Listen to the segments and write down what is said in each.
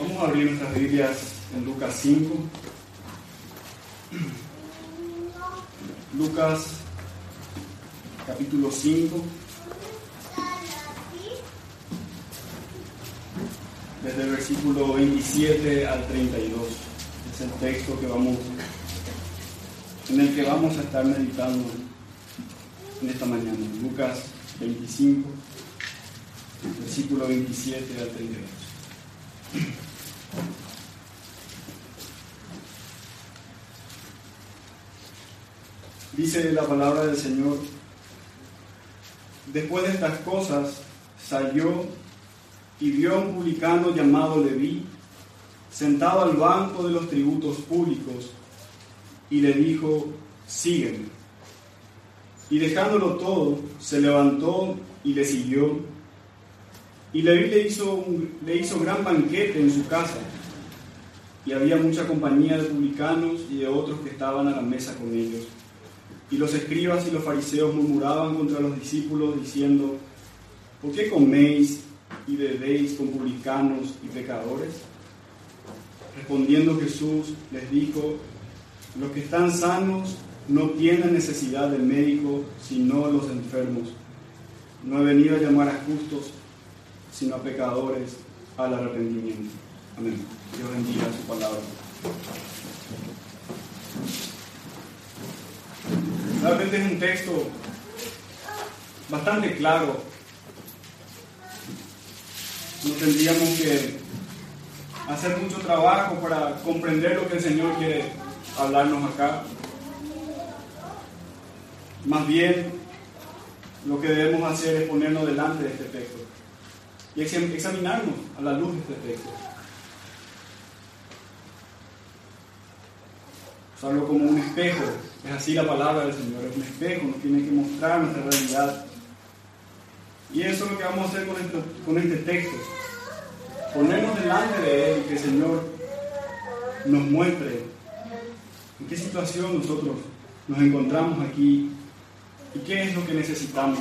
Vamos a abrir nuestras Biblias en Lucas 5. Lucas capítulo 5. Desde el versículo 27 al 32. Es el texto que vamos, en el que vamos a estar meditando en esta mañana. Lucas 25, versículo 27 al 32. Dice la palabra del Señor, después de estas cosas salió y vio a un publicano llamado Leví, sentado al banco de los tributos públicos, y le dijo, sígueme. Y dejándolo todo, se levantó y le siguió. Y Leví le hizo, le hizo gran banquete en su casa, y había mucha compañía de publicanos y de otros que estaban a la mesa con ellos. Y los escribas y los fariseos murmuraban contra los discípulos diciendo, ¿por qué coméis y bebéis con publicanos y pecadores? Respondiendo Jesús les dijo, los que están sanos no tienen necesidad del médico, sino los enfermos. No he venido a llamar a justos, sino a pecadores al arrepentimiento. Amén. Dios bendiga su palabra. Realmente es un texto bastante claro. No tendríamos que hacer mucho trabajo para comprender lo que el Señor quiere hablarnos acá. Más bien, lo que debemos hacer es ponernos delante de este texto y examinarnos a la luz de este texto. Usarlo como un espejo es así la palabra del Señor, es un espejo, nos tiene que mostrar nuestra realidad. Y eso es lo que vamos a hacer con este, con este texto. Ponernos delante de Él y que el Señor nos muestre en qué situación nosotros nos encontramos aquí y qué es lo que necesitamos.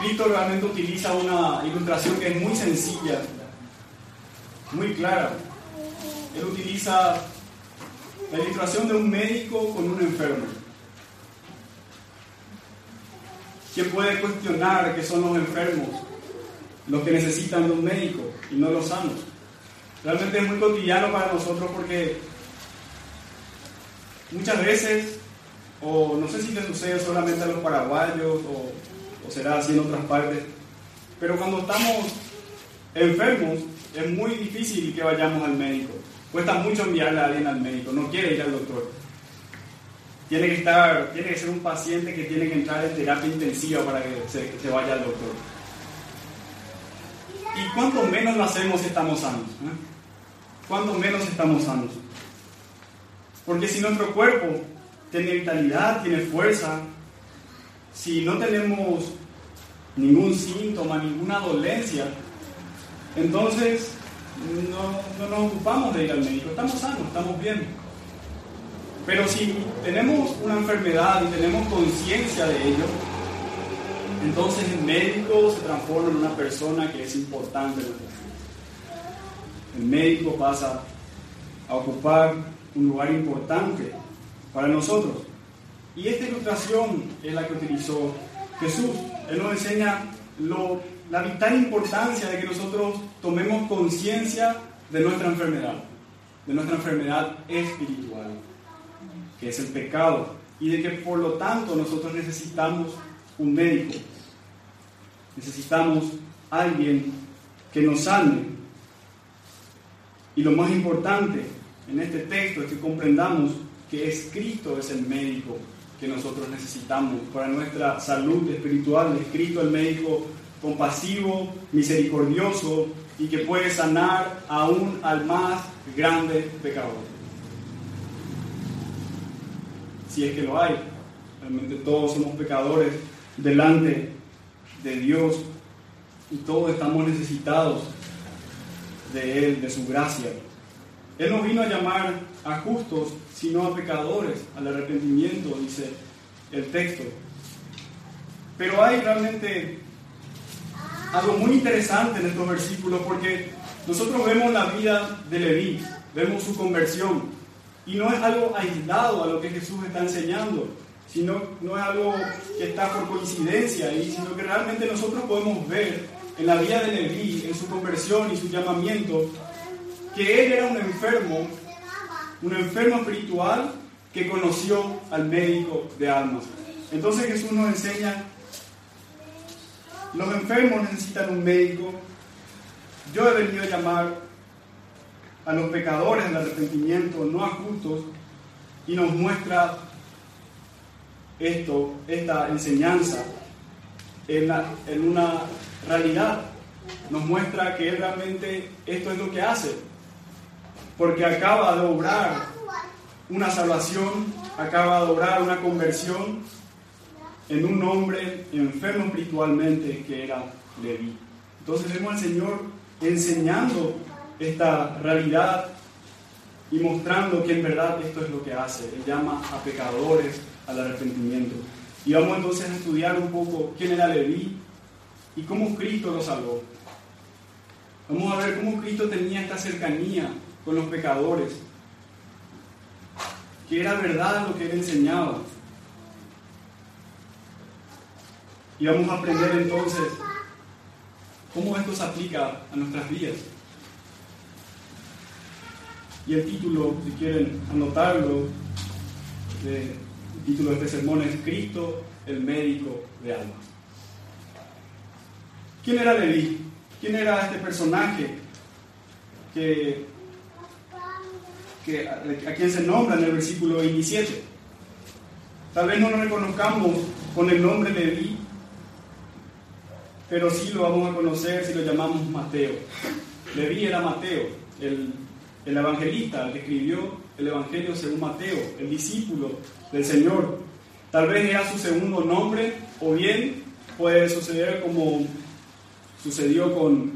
Cristo realmente utiliza una ilustración que es muy sencilla, muy clara. Él utiliza la ilustración de un médico con un enfermo. ¿Quién puede cuestionar que son los enfermos los que necesitan de un médico y no los sanos? Realmente es muy cotidiano para nosotros porque muchas veces, o no sé si le sucede solamente a los paraguayos o, o será así en otras partes, pero cuando estamos enfermos es muy difícil que vayamos al médico. Cuesta mucho enviarle a alguien al médico, no quiere ir al doctor. Tiene que estar, tiene que ser un paciente que tiene que entrar en terapia intensiva para que se, vaya al doctor. Y cuanto menos lo hacemos estamos sanos. ¿eh? Cuanto menos estamos sanos. Porque si nuestro cuerpo tiene vitalidad, tiene fuerza, si no tenemos ningún síntoma, ninguna dolencia, entonces no, nos ocupamos de ir al médico, estamos sanos, estamos bien. Pero si tenemos una enfermedad y tenemos conciencia de ello, entonces el médico se transforma en una persona que es importante en. El médico pasa a ocupar un lugar importante para nosotros. Y esta ilustración es la que utilizó Jesús. Él nos enseña la vital importancia de que nosotros tomemos conciencia de nuestra enfermedad, de nuestra enfermedad espiritual, que es el pecado, y de que por lo tanto nosotros necesitamos un médico, necesitamos alguien que nos sane. Y lo más importante en este texto es que comprendamos que es Cristo es el médico que nosotros necesitamos para nuestra salud espiritual, es Cristo el médico compasivo, misericordioso y que puede sanar aún al más grande pecador. Si es que lo hay. Realmente todos somos pecadores delante de Dios y todos estamos necesitados de Él, de su gracia. Él no vino a llamar a justos, sino a pecadores, al arrepentimiento, dice el texto. Pero hay realmente algo muy interesante en estos versículos porque nosotros vemos la vida de Leví, vemos su conversión y no es algo aislado a lo que Jesús está enseñando, sino no es algo que está por coincidencia ahí, sino que realmente nosotros podemos ver en la vida de Leví, en su conversión y su llamamiento, que él era un enfermo, un enfermo espiritual que conoció al médico de almas. Entonces Jesús nos enseña, los enfermos necesitan un médico. Yo he venido a llamar a los pecadores al arrepentimiento, no a justos, y nos muestra esto, esta enseñanza en, una realidad. Nos muestra que realmente esto es lo que hace, porque acaba de obrar una salvación, acaba de obrar una conversión en un hombre enfermo espiritualmente que era Leví. Entonces vemos al Señor enseñando esta realidad y mostrando que en verdad esto es lo que hace. Él llama a pecadores al arrepentimiento. Y vamos entonces a estudiar un poco quién era Leví y cómo Cristo lo salvó. Vamos a ver cómo Cristo tenía esta cercanía con los pecadores, que era verdad lo que él enseñaba. Y vamos a aprender entonces cómo esto se aplica a nuestras vidas. Y el título, si quieren anotarlo, el título de este sermón es Cristo, el médico de almas. ¿Quién era Leví? ¿Quién era este personaje que, que, a quien se nombra en el versículo 27? Tal vez no lo reconozcamos con el nombre Leví, pero sí lo vamos a conocer si lo llamamos Mateo. Leví era Mateo, el el evangelista, el que escribió el Evangelio según Mateo, el discípulo del Señor. Tal vez era su segundo nombre, o bien puede suceder como sucedió con,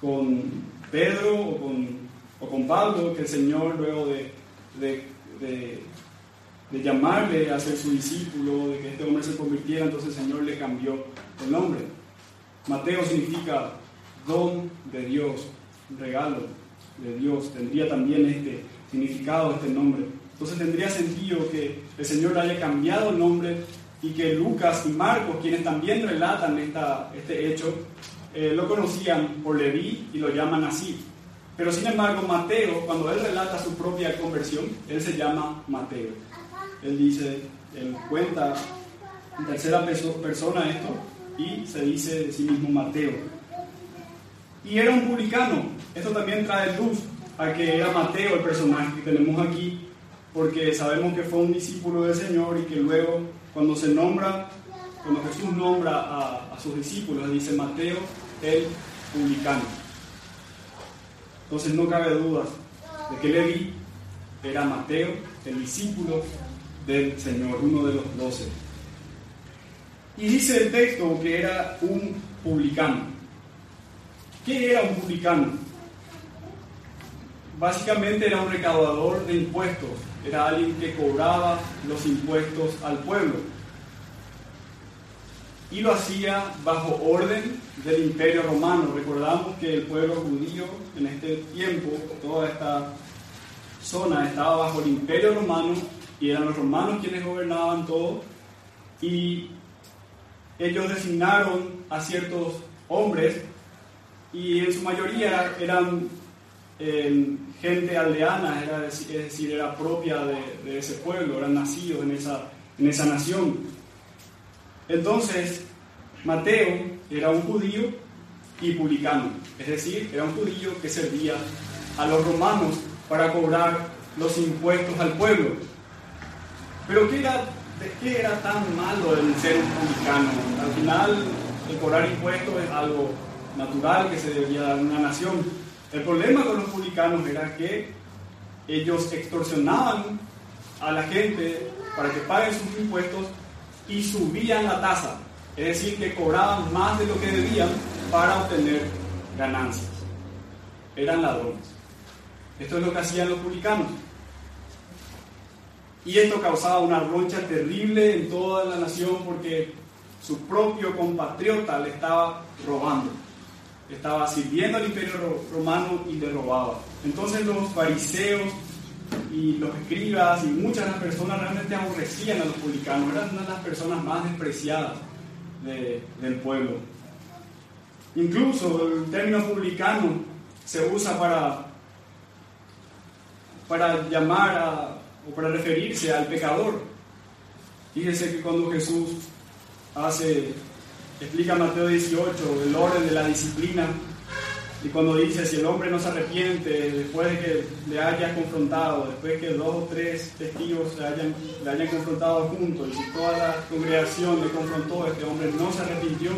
con Pedro o con, o con, Pablo, que el Señor luego de, de, de, llamarle a ser su discípulo, de que este hombre se convirtiera, entonces el Señor le cambió el nombre. Mateo significa don de Dios, regalo de Dios, tendría también este significado, este nombre. Entonces tendría sentido que el Señor haya cambiado el nombre y que Lucas y Marcos, quienes también relatan esta, este hecho, eh, lo conocían por Leví y lo llaman así. Pero sin embargo, Mateo, cuando él relata su propia conversión, él se llama Mateo. Él dice, él cuenta en tercera persona esto y se dice de sí mismo Mateo. Y era un publicano, esto también trae luz a que era Mateo el personaje que tenemos aquí, porque sabemos que fue un discípulo del Señor y que luego cuando se nombra, cuando Jesús nombra a, sus discípulos, dice Mateo el publicano. Entonces no cabe duda de que Levi era Mateo, el discípulo del Señor, uno de los doce. Y dice el texto que era un publicano. ¿Qué era un publicano? básicamente era un recaudador de impuestos, era alguien que cobraba los impuestos al pueblo. Y lo hacía bajo orden del imperio romano. Recordamos que el pueblo judío en este tiempo, toda esta zona estaba bajo el imperio romano y eran los romanos quienes gobernaban todo. Y ellos designaron a ciertos hombres y en su mayoría eran gente aldeana, era es decir, era propia de, ese pueblo, eran nacidos en esa, en esa nación. Entonces, Mateo era un judío y publicano, es decir, era un judío que servía a los romanos para cobrar los impuestos al pueblo. Pero ¿qué era, ¿de qué era tan malo el ser publicano? Al final, el cobrar impuestos es algo natural que se debía dar en una nación. El problema con los publicanos era que ellos extorsionaban a la gente para que paguen sus impuestos y subían la tasa, es decir, que cobraban más de lo que debían para obtener ganancias. Eran ladrones. Esto es lo que hacían los publicanos. Y esto causaba una roncha terrible en toda la nación porque su propio compatriota le estaba robando. estaba sirviendo al imperio romano y le robaba. Entonces los fariseos y los escribas y muchas de las personas realmente aborrecían a los publicanos, eran una de las personas más despreciadas del pueblo. Incluso el término publicano se usa para, para llamar o para referirse al pecador. Fíjese que cuando Jesús hace, explica Mateo 18 el orden de la disciplina, y cuando dice, si el hombre no se arrepiente después de que le haya confrontado, después que dos o tres testigos le hayan, le hayan confrontado juntos, y si toda la congregación le confrontó, este hombre no se arrepintió,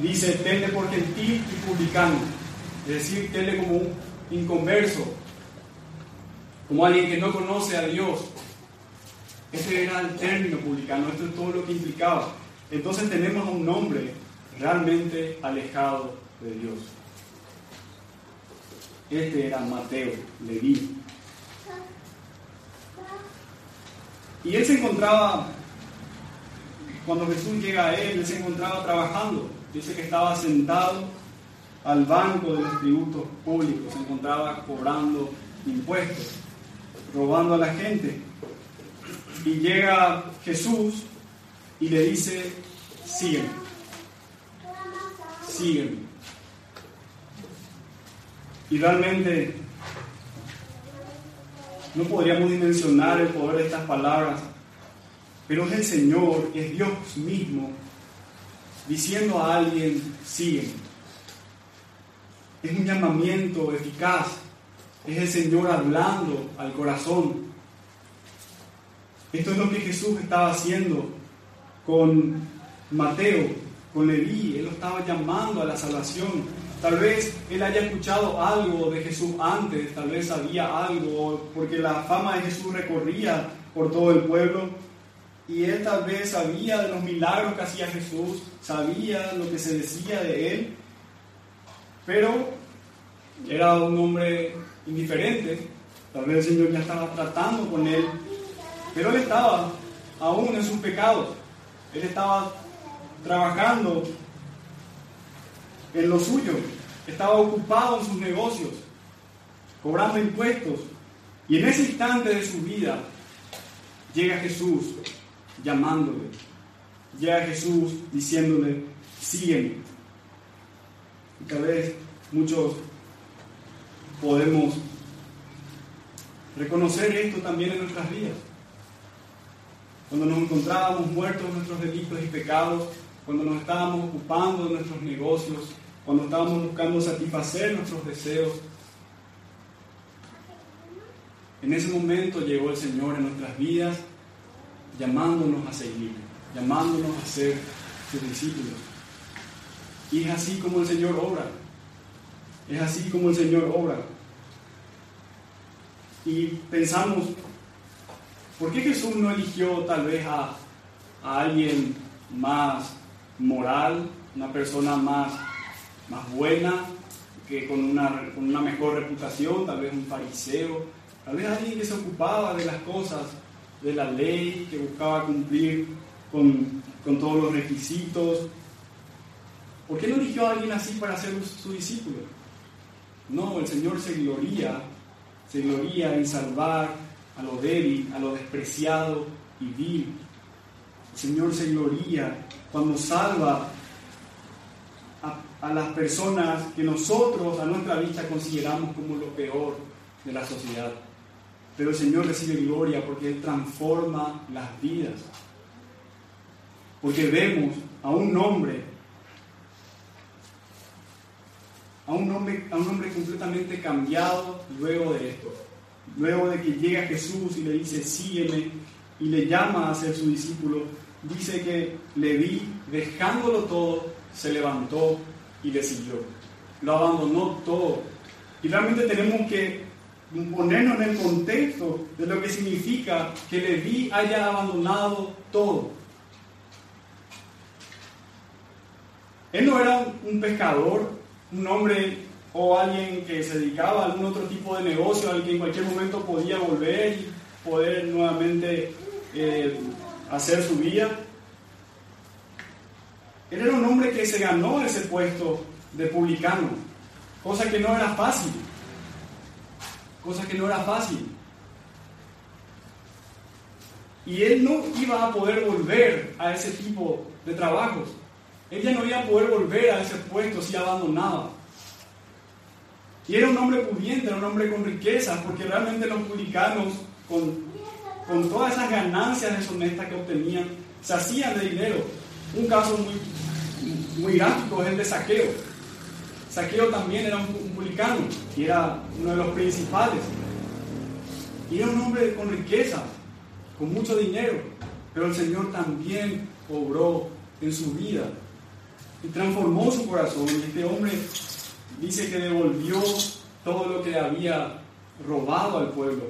dice, tenle por gentil y publicano, es decir, tenle como un inconverso, como alguien que no conoce a Dios. Ese era el término publicano, esto es todo lo que implicaba. Entonces tenemos a un hombre realmente alejado de Dios. Este era Mateo, Leví. Y él se encontraba, cuando Jesús llega a él, él se encontraba trabajando. Dice que estaba sentado al banco de los tributos públicos, se encontraba cobrando impuestos, robando a la gente. Y llega Jesús y le dice, sígueme, sígueme. Y realmente no podríamos dimensionar el poder de estas palabras, pero es el Señor, es Dios mismo, diciendo a alguien, sigue. Es un llamamiento eficaz, es el Señor hablando al corazón. Esto es lo que Jesús estaba haciendo con Mateo, con Leví, Él lo estaba llamando a la salvación. Tal vez él haya escuchado algo de Jesús antes, tal vez sabía algo, porque la fama de Jesús recorría por todo el pueblo. Y él tal vez sabía de los milagros que hacía Jesús, sabía lo que se decía de él, pero era un hombre indiferente. Tal vez el Señor ya estaba tratando con él, pero él estaba aún en sus pecados. Él estaba trabajando en lo suyo, estaba ocupado en sus negocios, cobrando impuestos. Y en ese instante de su vida llega Jesús llamándole, llega Jesús diciéndole, sígueme. Y tal vez muchos podemos reconocer esto también en nuestras vidas. Cuando nos encontrábamos muertos en nuestros delitos y pecados, cuando nos estábamos ocupando de nuestros negocios, cuando estábamos buscando satisfacer nuestros deseos. En ese momento llegó el Señor en nuestras vidas llamándonos a seguir, llamándonos a ser sus discípulos. Y es así como el Señor obra. Es así como el Señor obra. Y pensamos, ¿por qué Jesús no eligió tal vez a, a alguien más moral, una persona más más buena, que con una, con una mejor reputación, tal vez un fariseo, tal vez alguien que se ocupaba de las cosas de la ley, que buscaba cumplir con, con todos los requisitos. ¿Por qué no eligió a alguien así para ser su discípulo? No, el Señor se gloría, se gloría en salvar a lo débil, a lo despreciado y vil. El Señor se gloría cuando salva a las personas que nosotros a nuestra vista consideramos como lo peor de la sociedad. Pero el Señor recibe gloria porque Él transforma las vidas. Porque vemos a un hombre, a un hombre, a un hombre completamente cambiado luego de esto. Luego de que llega Jesús y le dice, sígueme, y le llama a ser su discípulo, dice que le vi, dejándolo todo, se levantó y le siguió. Lo abandonó todo. Y realmente tenemos que ponernos en el contexto de lo que significa que Leví haya abandonado todo. Él no era un pescador, un hombre o alguien que se dedicaba a algún otro tipo de negocio al que en cualquier momento podía volver y poder nuevamente eh, hacer su vida. Él era un hombre que se ganó ese puesto de publicano, cosa que no era fácil, cosa que no era fácil. Y él no iba a poder volver a ese tipo de trabajos. Él ya no iba a poder volver a ese puesto si abandonaba. Y era un hombre pudiente, era un hombre con riqueza, porque realmente los publicanos, con, con todas esas ganancias deshonestas que obtenían, se hacían de dinero. Un caso muy, muy gráfico es el de saqueo. Saqueo también era un, publicano y era uno de los principales. Y era un hombre con riqueza, con mucho dinero, pero el Señor también obró en su vida y transformó su corazón. Y este hombre dice que devolvió todo lo que había robado al pueblo.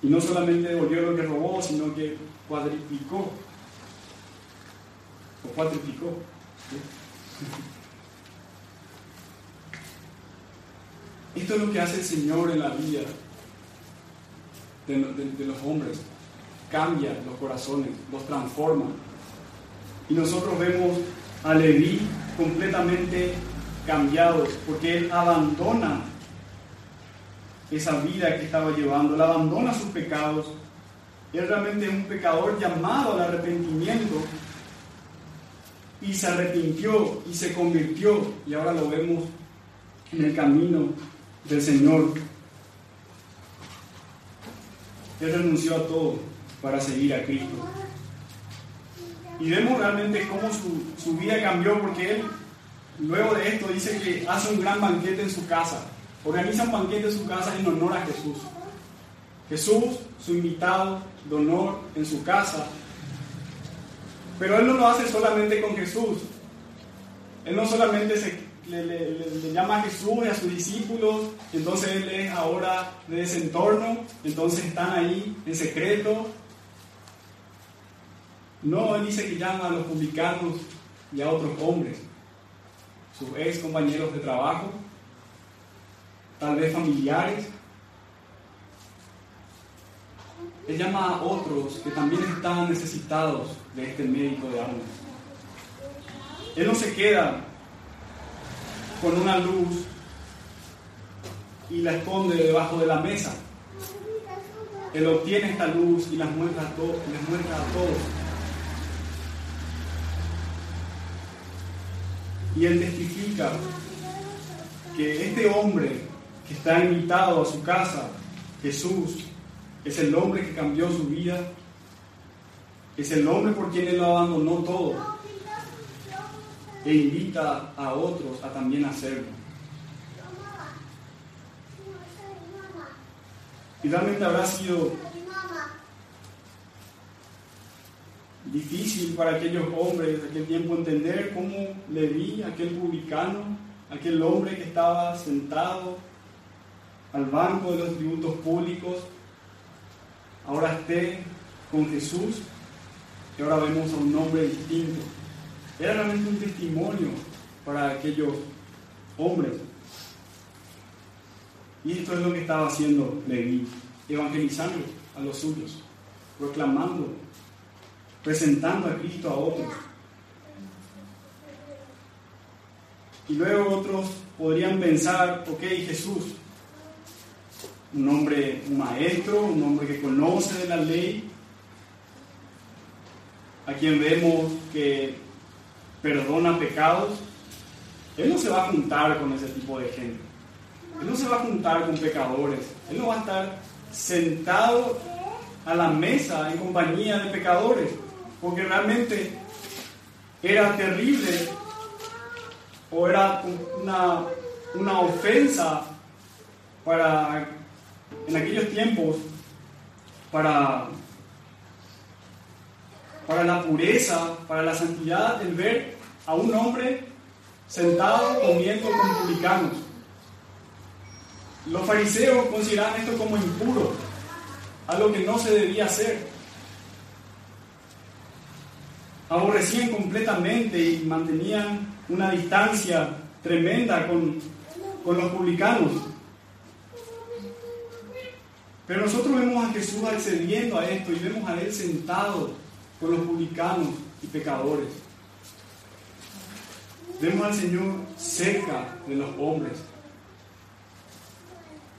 Y no solamente devolvió lo que robó, sino que cuadriplicó o cuatriplicó. Esto es lo que hace el Señor en la vida de, los hombres. Cambia los corazones, los transforma. Y nosotros vemos a Leví completamente cambiados, porque él abandona esa vida que estaba llevando, él abandona sus pecados. Él realmente es un pecador llamado al arrepentimiento y se arrepintió y se convirtió y ahora lo vemos en el camino del Señor. Él renunció a todo para seguir a Cristo. Y vemos realmente cómo su, su vida cambió porque él, luego de esto, dice que hace un gran banquete en su casa. Organiza un banquete en su casa en honor a Jesús. Jesús, su invitado de honor en su casa. Pero él no lo hace solamente con Jesús. Él no solamente se, le, llama a Jesús y a sus discípulos, entonces él es ahora de ese entorno, entonces están ahí en secreto. No, él dice que llama a los publicanos y a otros hombres, sus ex compañeros de trabajo, tal vez familiares. Él llama a otros que también están necesitados de este médico de almas. Él no se queda con una luz y la esconde debajo de la mesa. Él obtiene esta luz y las muestra muestra a todos. Y él testifica que este hombre que está invitado a su casa, Jesús, es el hombre que cambió su vida, es el hombre por quien él lo abandonó todo e invita a otros a también hacerlo. Y realmente habrá sido difícil para aquellos hombres de aquel tiempo entender cómo le vi aquel publicano, aquel hombre que estaba sentado al banco de los tributos públicos, ahora esté con Jesús y ahora vemos a un hombre distinto. Era realmente un testimonio para aquellos hombres. Y esto es lo que estaba haciendo Leví, evangelizando a los suyos, proclamando, presentando a Cristo a otros. Y luego otros podrían pensar, ok, Jesús, un hombre, un maestro, un hombre que conoce de la ley, a quien vemos que perdona pecados, Él no se va a juntar con ese tipo de gente. Él no se va a juntar con pecadores. Él no va a estar sentado a la mesa en compañía de pecadores, porque realmente era terrible o era una, una ofensa para en aquellos tiempos para para la pureza, para la santidad, el ver a un hombre sentado comiendo con publicanos. Los fariseos consideraban esto como impuro, algo que no se debía hacer. Aborrecían completamente y mantenían una distancia tremenda con, con los publicanos. Pero nosotros vemos a Jesús accediendo a esto y vemos a Él sentado con los publicanos y pecadores. Vemos al Señor cerca de los hombres.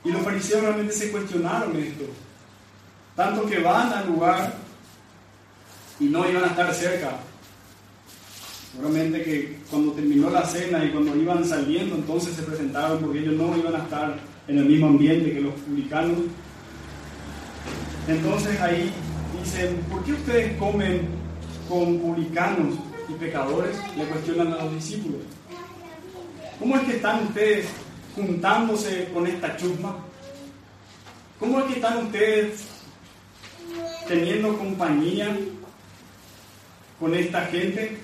Y los fariseos realmente se cuestionaron esto. Tanto que van al lugar y no iban a estar cerca. Seguramente que cuando terminó la cena y cuando iban saliendo, entonces se presentaron porque ellos no iban a estar en el mismo ambiente que los publicanos. Entonces ahí dicen, ¿por qué ustedes comen con publicanos y pecadores? Le cuestionan a los discípulos. ¿Cómo es que están ustedes juntándose con esta chusma? ¿Cómo es que están ustedes teniendo compañía con esta gente?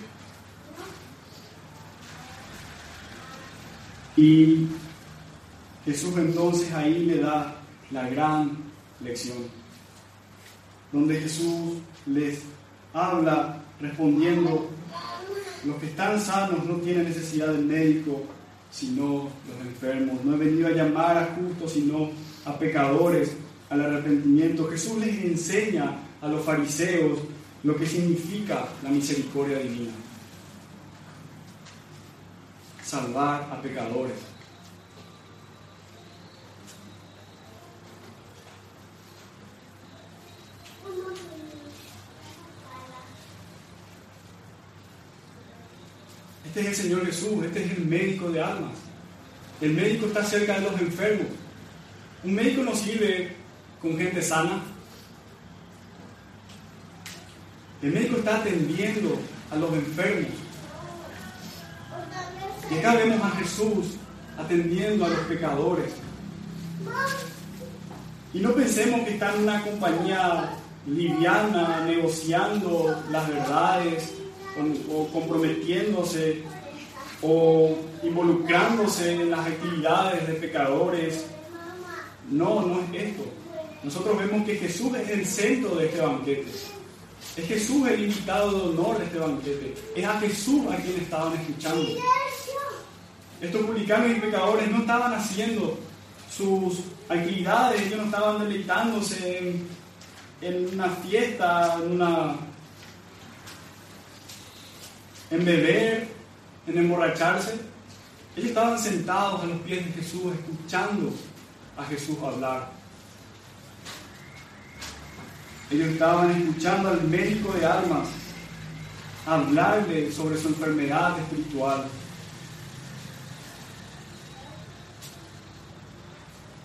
Y Jesús entonces ahí le da la gran lección, donde Jesús les habla respondiendo, los que están sanos no tienen necesidad del médico, sino los enfermos. No he venido a llamar a justos, sino a pecadores al arrepentimiento. Jesús les enseña a los fariseos lo que significa la misericordia divina. Salvar a pecadores. Este es el Señor Jesús, este es el médico de almas. El médico está cerca de los enfermos. Un médico no sirve con gente sana. El médico está atendiendo a los enfermos. Y acá vemos a Jesús atendiendo a los pecadores. Y no pensemos que está en una compañía liviana, negociando las verdades o comprometiéndose o involucrándose en las actividades de pecadores. No, no es esto. Nosotros vemos que Jesús es el centro de este banquete. Es Jesús el invitado de honor de este banquete. Es a Jesús a quien estaban escuchando. Estos publicanos y pecadores no estaban haciendo sus actividades, ellos no estaban deleitándose en, en una fiesta, en una en beber, en emborracharse. Ellos estaban sentados a los pies de Jesús, escuchando a Jesús hablar. Ellos estaban escuchando al médico de almas hablarle sobre su enfermedad espiritual.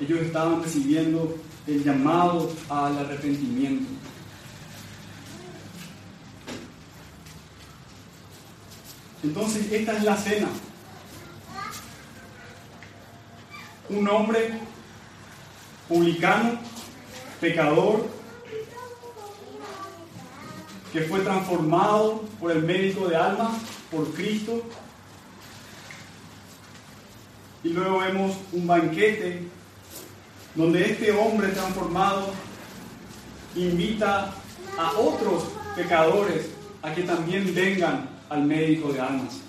Ellos estaban recibiendo el llamado al arrepentimiento. Entonces, esta es la cena. Un hombre publicano, pecador, que fue transformado por el médico de alma, por Cristo. Y luego vemos un banquete donde este hombre transformado invita a otros pecadores a que también vengan al médico de almas.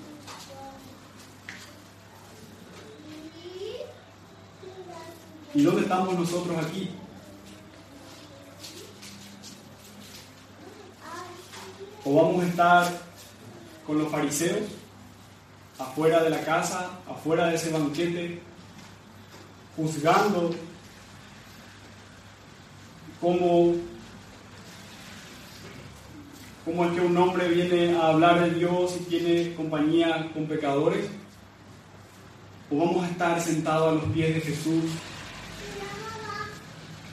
¿Y dónde estamos nosotros aquí? ¿O vamos a estar con los fariseos, afuera de la casa, afuera de ese banquete, juzgando cómo ¿Cómo es que un hombre viene a hablar de Dios y tiene compañía con pecadores? ¿O vamos a estar sentados a los pies de Jesús,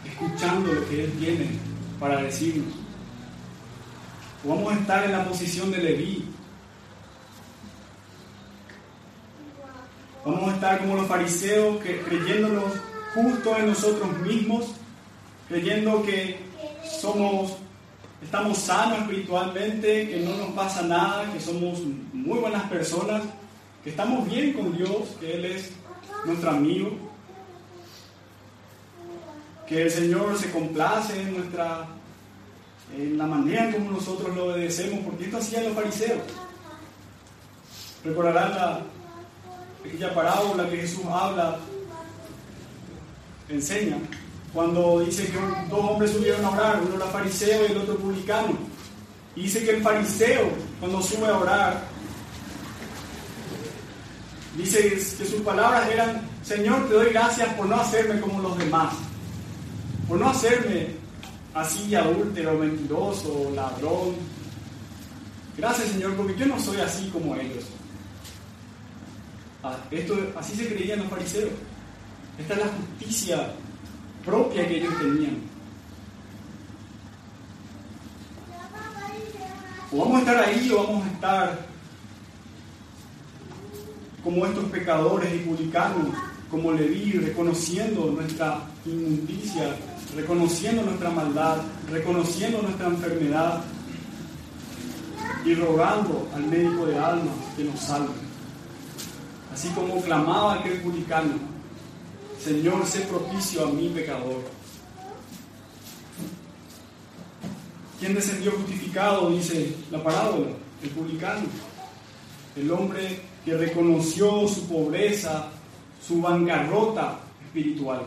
escuchando lo que Él tiene para decirnos? ¿O vamos a estar en la posición de Leví? Vamos a estar como los fariseos que creyéndonos justo en nosotros mismos, creyendo que somos estamos sanos espiritualmente, que no nos pasa nada, que somos muy buenas personas, que estamos bien con Dios, que Él es nuestro amigo, que el Señor se complace en nuestra en la manera como nosotros lo obedecemos, porque esto hacían los fariseos. Recordarán la, aquella parábola que Jesús habla, enseña, cuando dice que dos hombres subieron a orar, uno era fariseo y el otro publicano. Dice que el fariseo, cuando sube a orar, Dice que sus palabras eran, Señor, te doy gracias por no hacerme como los demás, por no hacerme así adúltero, mentiroso, ladrón. Gracias, Señor, porque yo no soy así como ellos. Ah, esto, así se creían los fariseos. Esta es la justicia propia que ellos tenían. O vamos a estar ahí o vamos a estar como estos pecadores y publicanos, como Leví, reconociendo nuestra inmundicia, reconociendo nuestra maldad, reconociendo nuestra enfermedad y rogando al médico de almas que nos salve. Así como clamaba aquel publicano, Señor, sé propicio a mi pecador. ¿Quién descendió justificado? Dice la parábola, el publicano, el hombre que reconoció su pobreza, su bancarrota espiritual.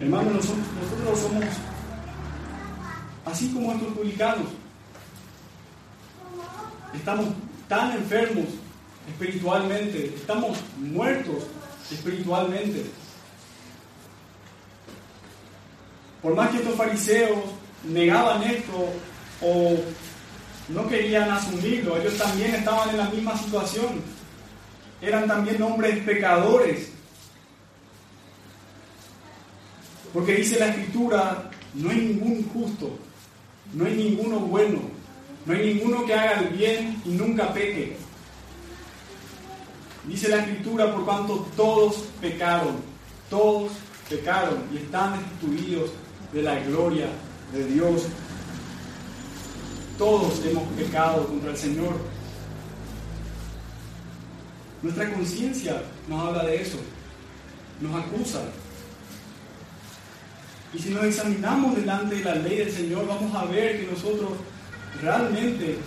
Hermanos, nosotros, nosotros somos así como estos publicanos. Estamos tan enfermos espiritualmente, estamos muertos espiritualmente. Por más que estos fariseos negaban esto o no querían asumirlo, ellos también estaban en la misma situación. Eran también hombres pecadores. Porque dice la escritura, no hay ningún justo, no hay ninguno bueno, no hay ninguno que haga el bien y nunca peque. Dice la escritura, por cuanto todos pecaron, todos pecaron y están destituidos de la gloria de Dios. Todos hemos pecado contra el Señor. Nuestra conciencia nos habla de eso, nos acusa. Y si nos examinamos delante de la ley del Señor, vamos a ver que nosotros realmente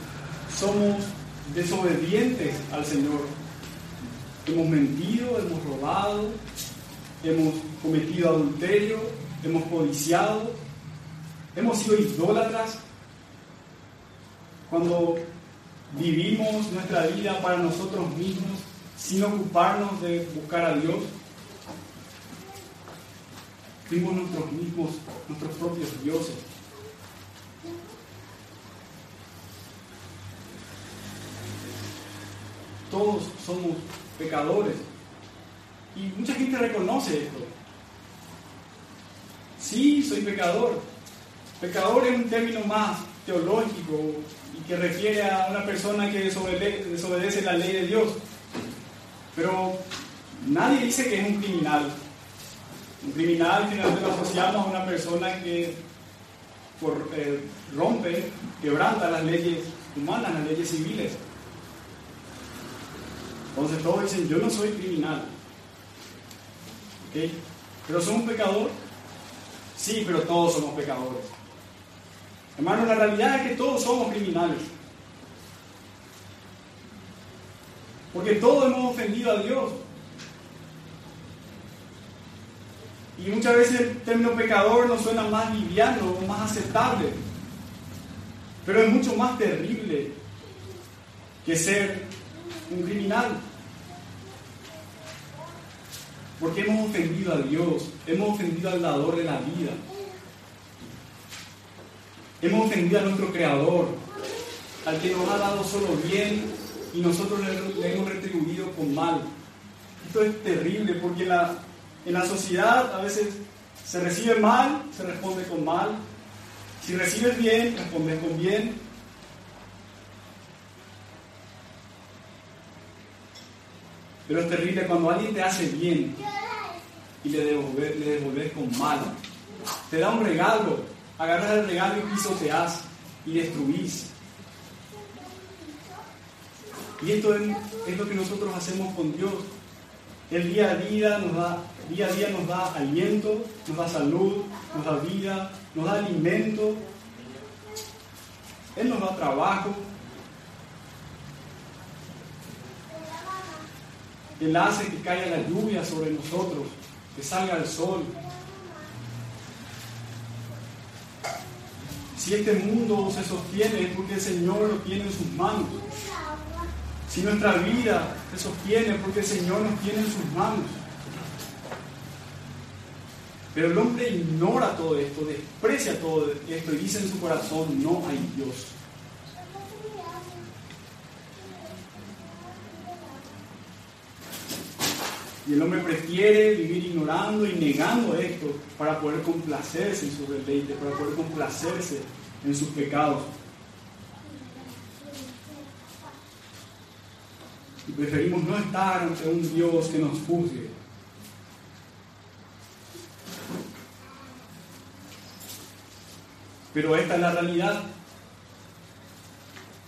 somos desobedientes al Señor. Hemos mentido, hemos robado, hemos cometido adulterio, hemos codiciado, hemos sido idólatras, cuando vivimos nuestra vida para nosotros mismos sin ocuparnos de buscar a Dios, fuimos nosotros mismos, nuestros propios dioses. Todos somos pecadores. Y mucha gente reconoce esto. Sí, soy pecador. Pecador es un término más teológico y que refiere a una persona que desobedece, la ley de Dios. Pero nadie dice que es un criminal. Un criminal finalmente lo asociamos a una persona que eh, rompe, quebranta las leyes humanas, las leyes civiles. Entonces todos dicen, yo no soy criminal. ¿Ok? Pero soy un pecador Sí, pero todos somos pecadores. Hermano, la realidad es que todos somos criminales. Porque todos hemos ofendido a Dios. Y muchas veces el término pecador nos suena más liviano, más aceptable. Pero es mucho más terrible que ser un criminal. Porque hemos ofendido a Dios, hemos ofendido al dador de la vida. Hemos ofendido a nuestro Creador, al que nos ha dado solo bien y nosotros le, hemos retribuido con mal. Esto es terrible porque en la, en la sociedad a veces se recibe mal, se responde con mal. Si recibes bien, respondes con bien. Pero es terrible cuando alguien te hace bien y le devolves, con mal. Te da un regalo, agarras el regalo y pisoteas y destruís. Y esto es, es, lo que nosotros hacemos con Dios. El día a día nos da, día a día nos da aliento, nos da salud, nos da vida, nos da alimento. Él nos da trabajo, Él hace que caiga la lluvia sobre nosotros, que salga el sol. Si este mundo se sostiene es porque el Señor lo tiene en sus manos. Si nuestra vida se sostiene es porque el Señor nos tiene en sus manos. Pero el hombre ignora todo esto, desprecia todo esto y dice en su corazón, no hay Dios. Y el hombre prefiere vivir ignorando y negando esto para poder complacerse en su deleite, para poder complacerse en sus pecados. Y preferimos no estar ante un Dios que nos juzgue. Pero esta es la realidad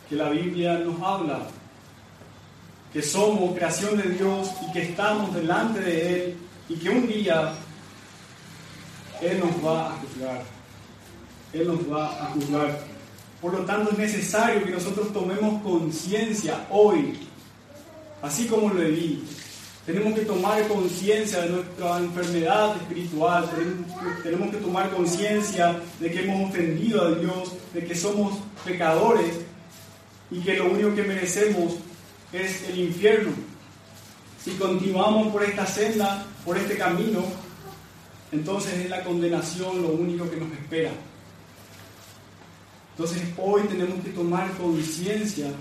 que la Biblia nos habla que somos creación de Dios y que estamos delante de Él y que un día Él nos va a juzgar. Él nos va a juzgar. Por lo tanto es necesario que nosotros tomemos conciencia hoy, así como lo vi. Tenemos que tomar conciencia de nuestra enfermedad espiritual, tenemos que tomar conciencia de que hemos ofendido a Dios, de que somos pecadores y que lo único que merecemos es el infierno. Si continuamos por esta senda, por este camino, entonces es la condenación lo único que nos espera. Entonces hoy tenemos que tomar conciencia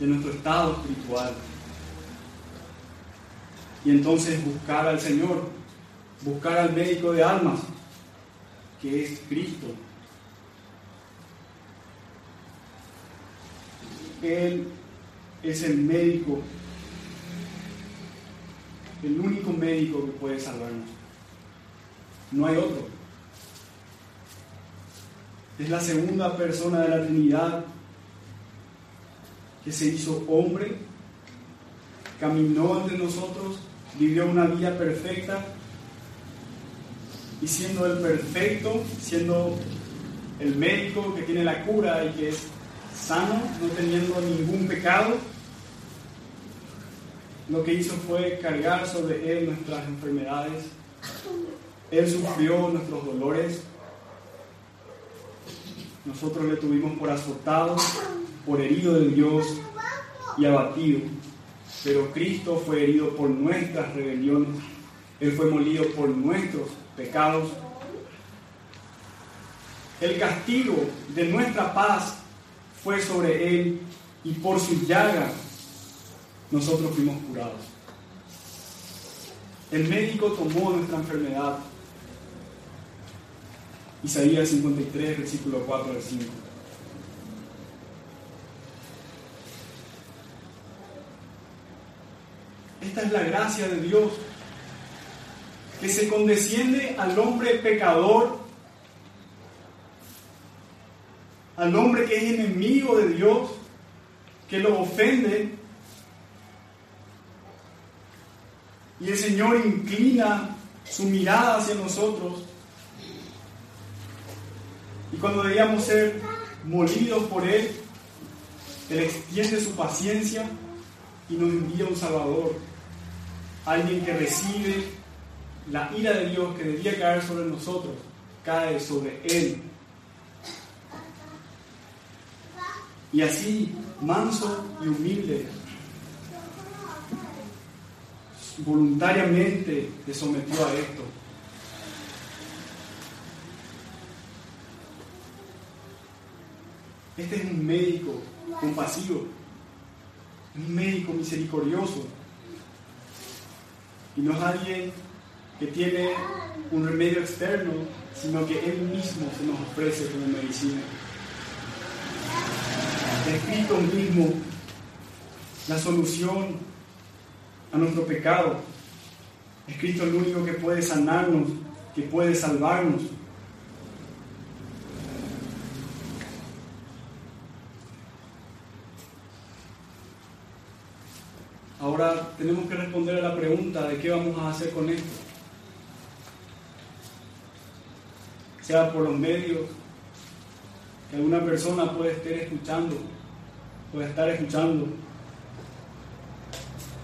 de nuestro estado espiritual. Y entonces buscar al Señor, buscar al médico de almas, que es Cristo. Él es el médico, el único médico que puede salvarnos. No hay otro. Es la segunda persona de la Trinidad que se hizo hombre, caminó entre nosotros, vivió una vida perfecta y siendo el perfecto, siendo el médico que tiene la cura y que es sano, no teniendo ningún pecado, lo que hizo fue cargar sobre Él nuestras enfermedades. Él sufrió nuestros dolores. Nosotros le tuvimos por azotado, por herido de Dios y abatido. Pero Cristo fue herido por nuestras rebeliones. Él fue molido por nuestros pecados. El castigo de nuestra paz fue sobre él y por su llaga nosotros fuimos curados. El médico tomó nuestra enfermedad. Isaías 53, versículo 4 al 5. Esta es la gracia de Dios, que se condesciende al hombre pecador al hombre que es enemigo de Dios, que lo ofende. Y el Señor inclina su mirada hacia nosotros. Y cuando debíamos ser molidos por Él, Él extiende su paciencia y nos envía un Salvador. Alguien que recibe la ira de Dios que debía caer sobre nosotros, cae sobre Él Y así, manso y humilde, voluntariamente se sometió a esto. Este es un médico compasivo, un médico misericordioso. Y no es alguien que tiene un remedio externo, sino que Él mismo se nos ofrece como medicina es Cristo mismo la solución a nuestro pecado. Es Cristo el único que puede sanarnos, que puede salvarnos. Ahora tenemos que responder a la pregunta de qué vamos a hacer con esto. Sea por los medios que alguna persona puede estar escuchando, puede estar escuchando.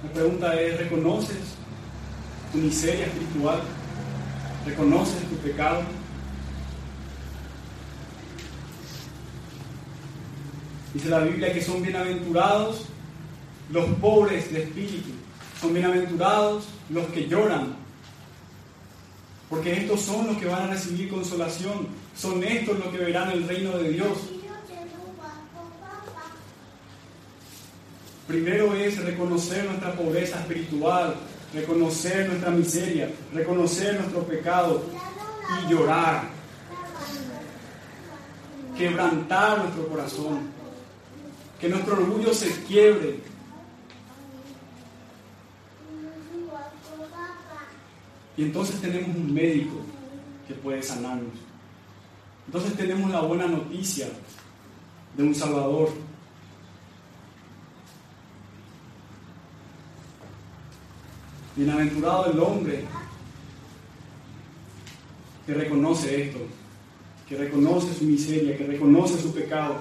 La pregunta es, ¿reconoces tu miseria espiritual? ¿Reconoces tu pecado. Dice la Biblia que son bienaventurados los pobres de espíritu, son bienaventurados los que lloran, porque estos son los que van a recibir consolación, son estos los que verán el reino de Dios. Primero es reconocer nuestra pobreza espiritual, reconocer nuestra miseria, reconocer nuestro pecado y llorar, quebrantar nuestro corazón, que nuestro orgullo se quiebre. Y entonces tenemos un médico que puede sanarnos. Entonces tenemos la buena noticia de un Salvador Bienaventurado el hombre que reconoce esto, que reconoce su miseria, que reconoce su pecado.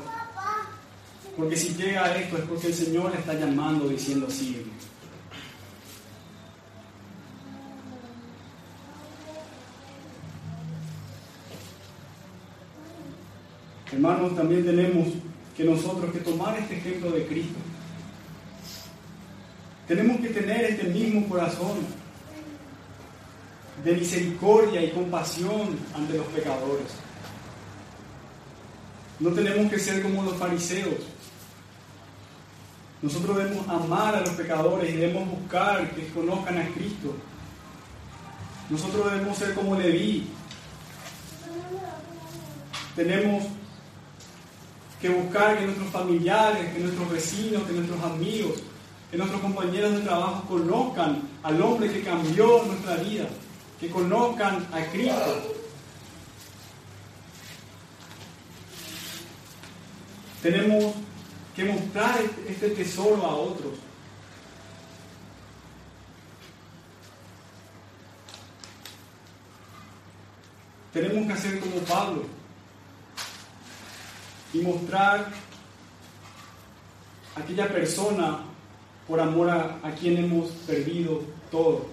Porque si llega a esto es porque el Señor le está llamando diciendo así. Hermanos, también tenemos que nosotros que tomar este ejemplo de Cristo tenemos que tener este mismo corazón de misericordia y compasión ante los pecadores. No tenemos que ser como los fariseos. Nosotros debemos amar a los pecadores y debemos buscar que conozcan a Cristo. Nosotros debemos ser como Leví. Tenemos que buscar que nuestros familiares, que nuestros vecinos, que nuestros amigos que nuestros compañeros de trabajo conozcan al hombre que cambió nuestra vida, que conozcan a Cristo. Tenemos que mostrar este tesoro a otros. Tenemos que hacer como Pablo y mostrar a aquella persona por amor a, quien hemos perdido todo,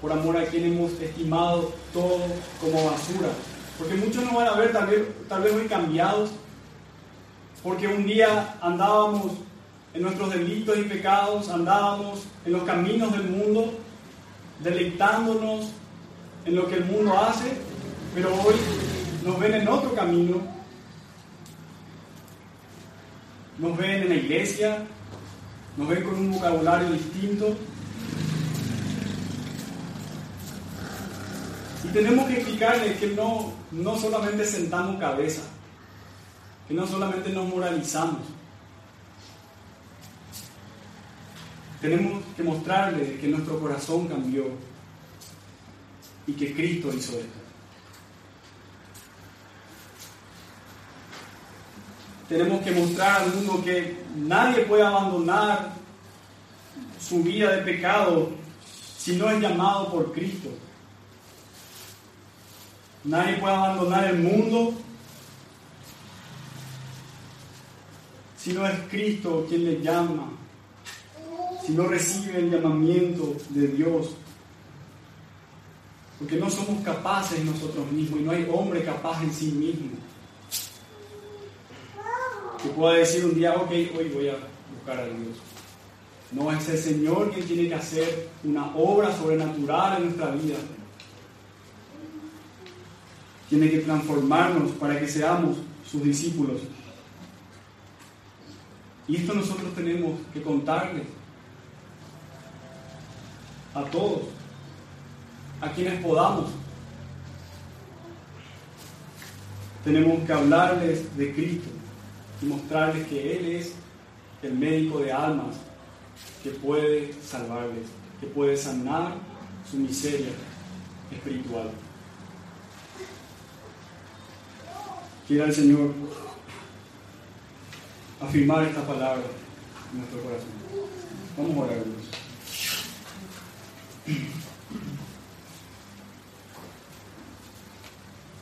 por amor a quien hemos estimado todo como basura. Porque muchos nos van a ver tal vez, tal vez muy cambiados, porque un día andábamos en nuestros delitos y pecados, andábamos en los caminos del mundo, deleitándonos en lo que el mundo hace, pero hoy nos ven en otro camino, nos ven en la iglesia, nos ven con un vocabulario distinto. Y tenemos que explicarles que no, no solamente sentamos cabeza, que no solamente nos moralizamos. Tenemos que mostrarles que nuestro corazón cambió y que Cristo hizo esto. Tenemos que mostrar al mundo que nadie puede abandonar su vida de pecado si no es llamado por Cristo. Nadie puede abandonar el mundo si no es Cristo quien le llama, si no recibe el llamamiento de Dios. Porque no somos capaces nosotros mismos y no hay hombre capaz en sí mismo que pueda decir un día, ok, hoy voy a buscar a Dios. No es el Señor quien tiene que hacer una obra sobrenatural en nuestra vida. Tiene que transformarnos para que seamos sus discípulos. Y esto nosotros tenemos que contarles a todos, a quienes podamos. Tenemos que hablarles de Cristo y mostrarles que Él es el médico de almas que puede salvarles, que puede sanar su miseria espiritual. Quiera el Señor afirmar esta palabra en nuestro corazón. Vamos a orar, Dios.